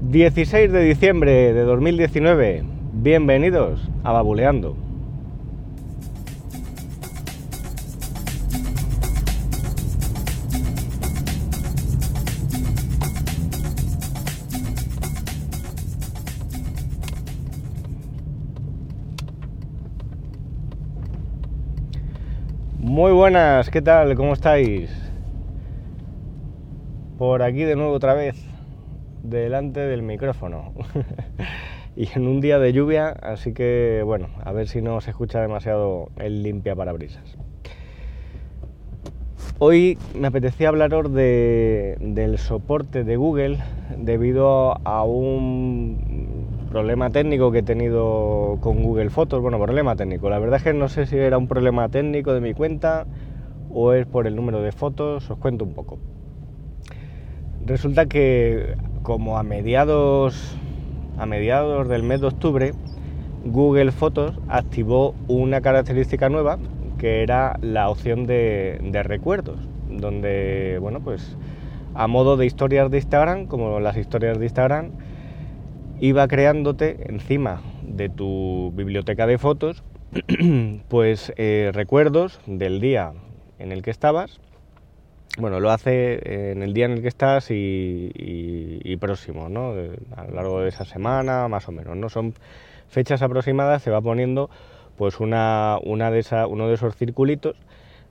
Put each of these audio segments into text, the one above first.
16 de diciembre de 2019. Bienvenidos a Babuleando. Muy buenas, ¿qué tal? ¿Cómo estáis? Por aquí de nuevo otra vez, delante del micrófono. y en un día de lluvia, así que bueno, a ver si no se escucha demasiado el limpia parabrisas. Hoy me apetecía hablaros de, del soporte de Google debido a un problema técnico que he tenido con Google Fotos. Bueno, problema técnico. La verdad es que no sé si era un problema técnico de mi cuenta o es por el número de fotos. Os cuento un poco. Resulta que como a mediados a mediados del mes de octubre Google Fotos activó una característica nueva que era la opción de, recuerdos, donde bueno pues a modo de historias de Instagram, como las historias de Instagram, iba creándote encima de tu biblioteca de fotos, pues eh, recuerdos del día en el que estabas. Bueno, lo hace en el día en el que estás y, próximo, ¿no? A lo largo de esa semana, más o menos, ¿no? Son fechas aproximadas, se va poniendo pues una, de esa, uno de esos circulitos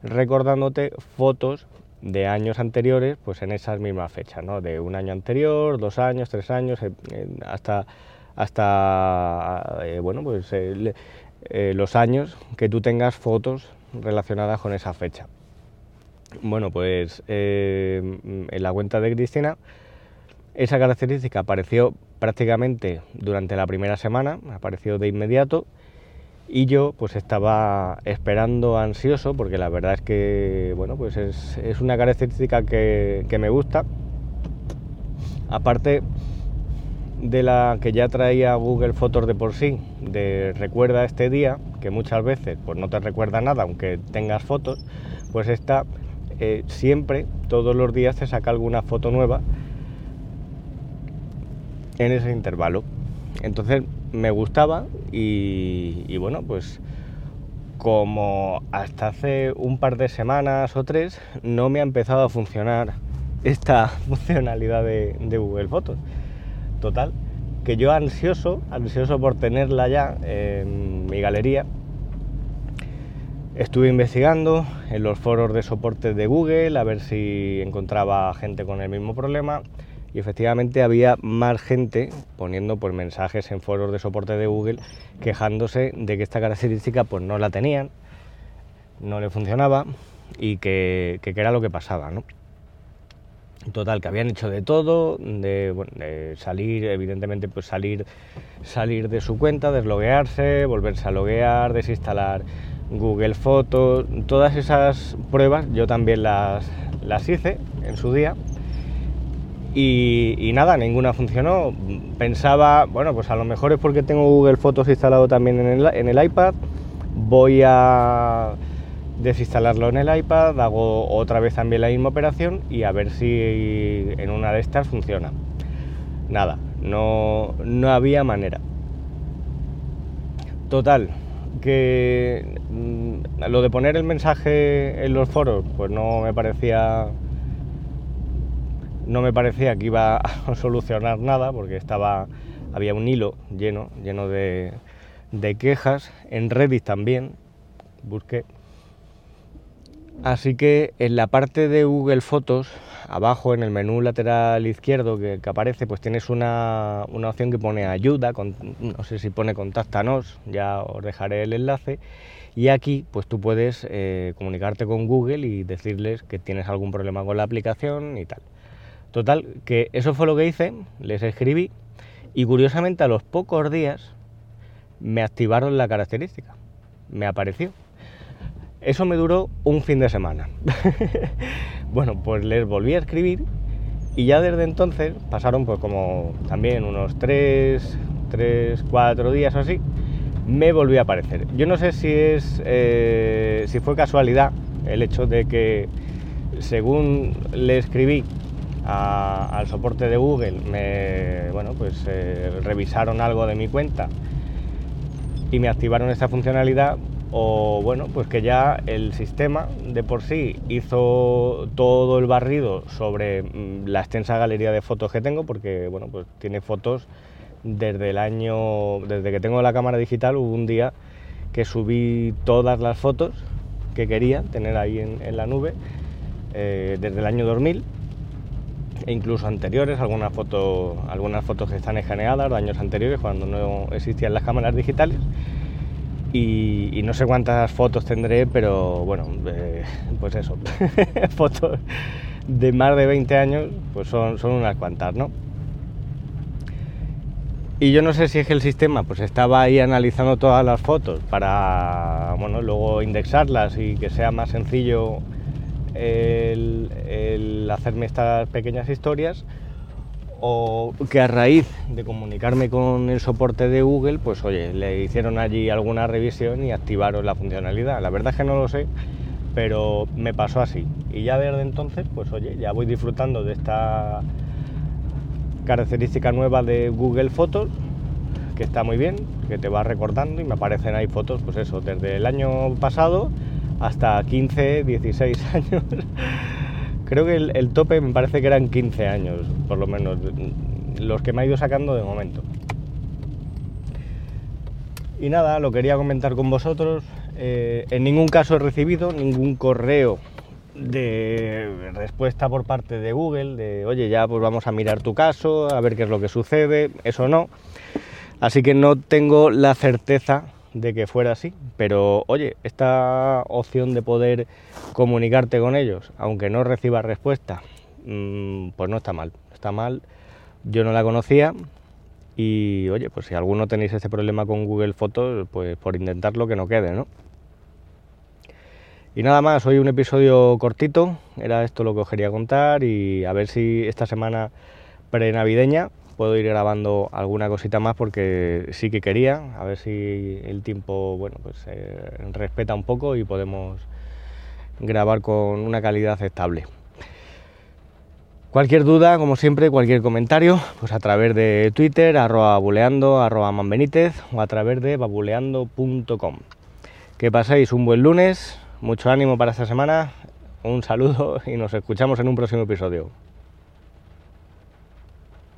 recordándote fotos de años anteriores, pues en esas mismas fechas, ¿no? De un año anterior, dos años, tres años, eh, hasta, hasta eh, bueno, pues eh, los años que tú tengas fotos relacionadas con esa fecha. Bueno, pues en la cuenta de Cristina esa característica apareció prácticamente durante la primera semana, apareció de inmediato y yo pues estaba esperando ansioso porque la verdad es que bueno pues es, una característica que, me gusta. Aparte de la que ya traía Google Fotos de por sí de recuerda este día que muchas veces pues no te recuerda nada aunque tengas fotos pues esta eh, siempre todos los días te saca alguna foto nueva en ese intervalo entonces me gustaba y, bueno, pues como hasta hace un par de semanas o tres no me ha empezado a funcionar esta funcionalidad de, Google Fotos. Total, que yo ansioso, ansioso por tenerla ya en mi galería, estuve investigando en los foros de soporte de Google a ver si encontraba gente con el mismo problema y efectivamente había más gente poniendo pues, mensajes en foros de soporte de Google quejándose de que esta característica pues no la tenían, no le funcionaba y que, era lo que pasaba, ¿no? Total, que habían hecho de todo, de, salir, evidentemente, pues salir, salir de su cuenta, desloguearse, volverse a loguear, desinstalar Google Fotos, todas esas pruebas yo también las, las hice en su día y, nada, ninguna funcionó. Pensaba, bueno, pues a lo mejor es porque tengo Google Fotos instalado también en el, iPad. Voy a desinstalarlo en el iPad, hago otra vez también la misma operación y a ver si en una de estas funciona. Nada, no, no había manera. Total, que mm, lo de poner el mensaje en los foros, pues no me parecía no me parecía que iba a solucionar nada porque estaba, había un hilo lleno, lleno de, quejas, en Reddit también, busqué. Así que en la parte de Google Fotos, abajo en el menú lateral izquierdo que, aparece, pues tienes una, opción que pone ayuda, no sé si pone contáctanos, ya os dejaré el enlace. Y aquí pues tú puedes eh, comunicarte con Google y decirles que tienes algún problema con la aplicación y tal. Total, que eso fue lo que hice, les escribí y curiosamente a los pocos días me activaron la característica, me apareció. Eso me duró un fin de semana. bueno, pues les volví a escribir y ya desde entonces pasaron pues como también unos 3, 3 4 días o así, me volvió a aparecer. Yo no sé si es eh, si fue casualidad el hecho de que según le escribí al soporte de Google, me, bueno, pues eh, revisaron algo de mi cuenta y me activaron esta funcionalidad o bueno, pues que ya el sistema de por sí hizo todo el barrido sobre mm, la extensa galería de fotos que tengo, porque bueno, pues tiene fotos desde el año, desde que tengo la cámara digital, hubo un día que subí todas las fotos que quería tener ahí en, la nube, eh, desde el año 2000 e incluso anteriores, algunas fotos, algunas fotos que están escaneadas de años anteriores cuando no existían las cámaras digitales y, no sé cuántas fotos tendré, pero bueno, eh, pues eso, fotos de más de 20 años, pues son, son unas cuantas, ¿no? Y yo no sé si es que el sistema pues estaba ahí analizando todas las fotos para bueno, luego indexarlas y que sea más sencillo el hacerme estas pequeñas historias o que a raíz de comunicarme con el soporte de Google, pues oye, le hicieron allí alguna revisión y activaron la funcionalidad. La verdad es que no lo sé, pero me pasó así. Y ya desde entonces, pues oye, ya voy disfrutando de esta característica nueva de Google Fotos, que está muy bien, que te va recordando y me aparecen ahí fotos, pues eso, desde el año pasado hasta 15, 16 años. Creo que el, tope me parece que eran 15 años, por lo menos, los que me ha ido sacando de momento. Y nada, lo quería comentar con vosotros. Eh, en ningún caso he recibido ningún correo de respuesta por parte de Google, de oye, ya pues vamos a mirar tu caso, a ver qué es lo que sucede, eso no. Así que no tengo la certeza de que fuera así. Pero oye, esta opción de poder comunicarte con ellos, aunque no recibas respuesta, mm, pues no está mal. Está mal, yo no la conocía y oye, pues si alguno tenéis ese problema con Google Fotos, pues por intentarlo que no quede, ¿no? Y nada más, hoy un episodio cortito, era esto lo que os quería contar y a ver si esta semana prenavideña puedo ir grabando alguna cosita más porque sí que quería, a ver si el tiempo, bueno, pues eh, respeta un poco y podemos grabar con una calidad estable. Cualquier duda, como siempre, cualquier comentario, pues a través de Twitter, arroba buleando, arroba manbenítez o a través de babuleando.com. Que paséis un buen lunes, mucho ánimo para esta semana, un saludo y nos escuchamos en un próximo episodio.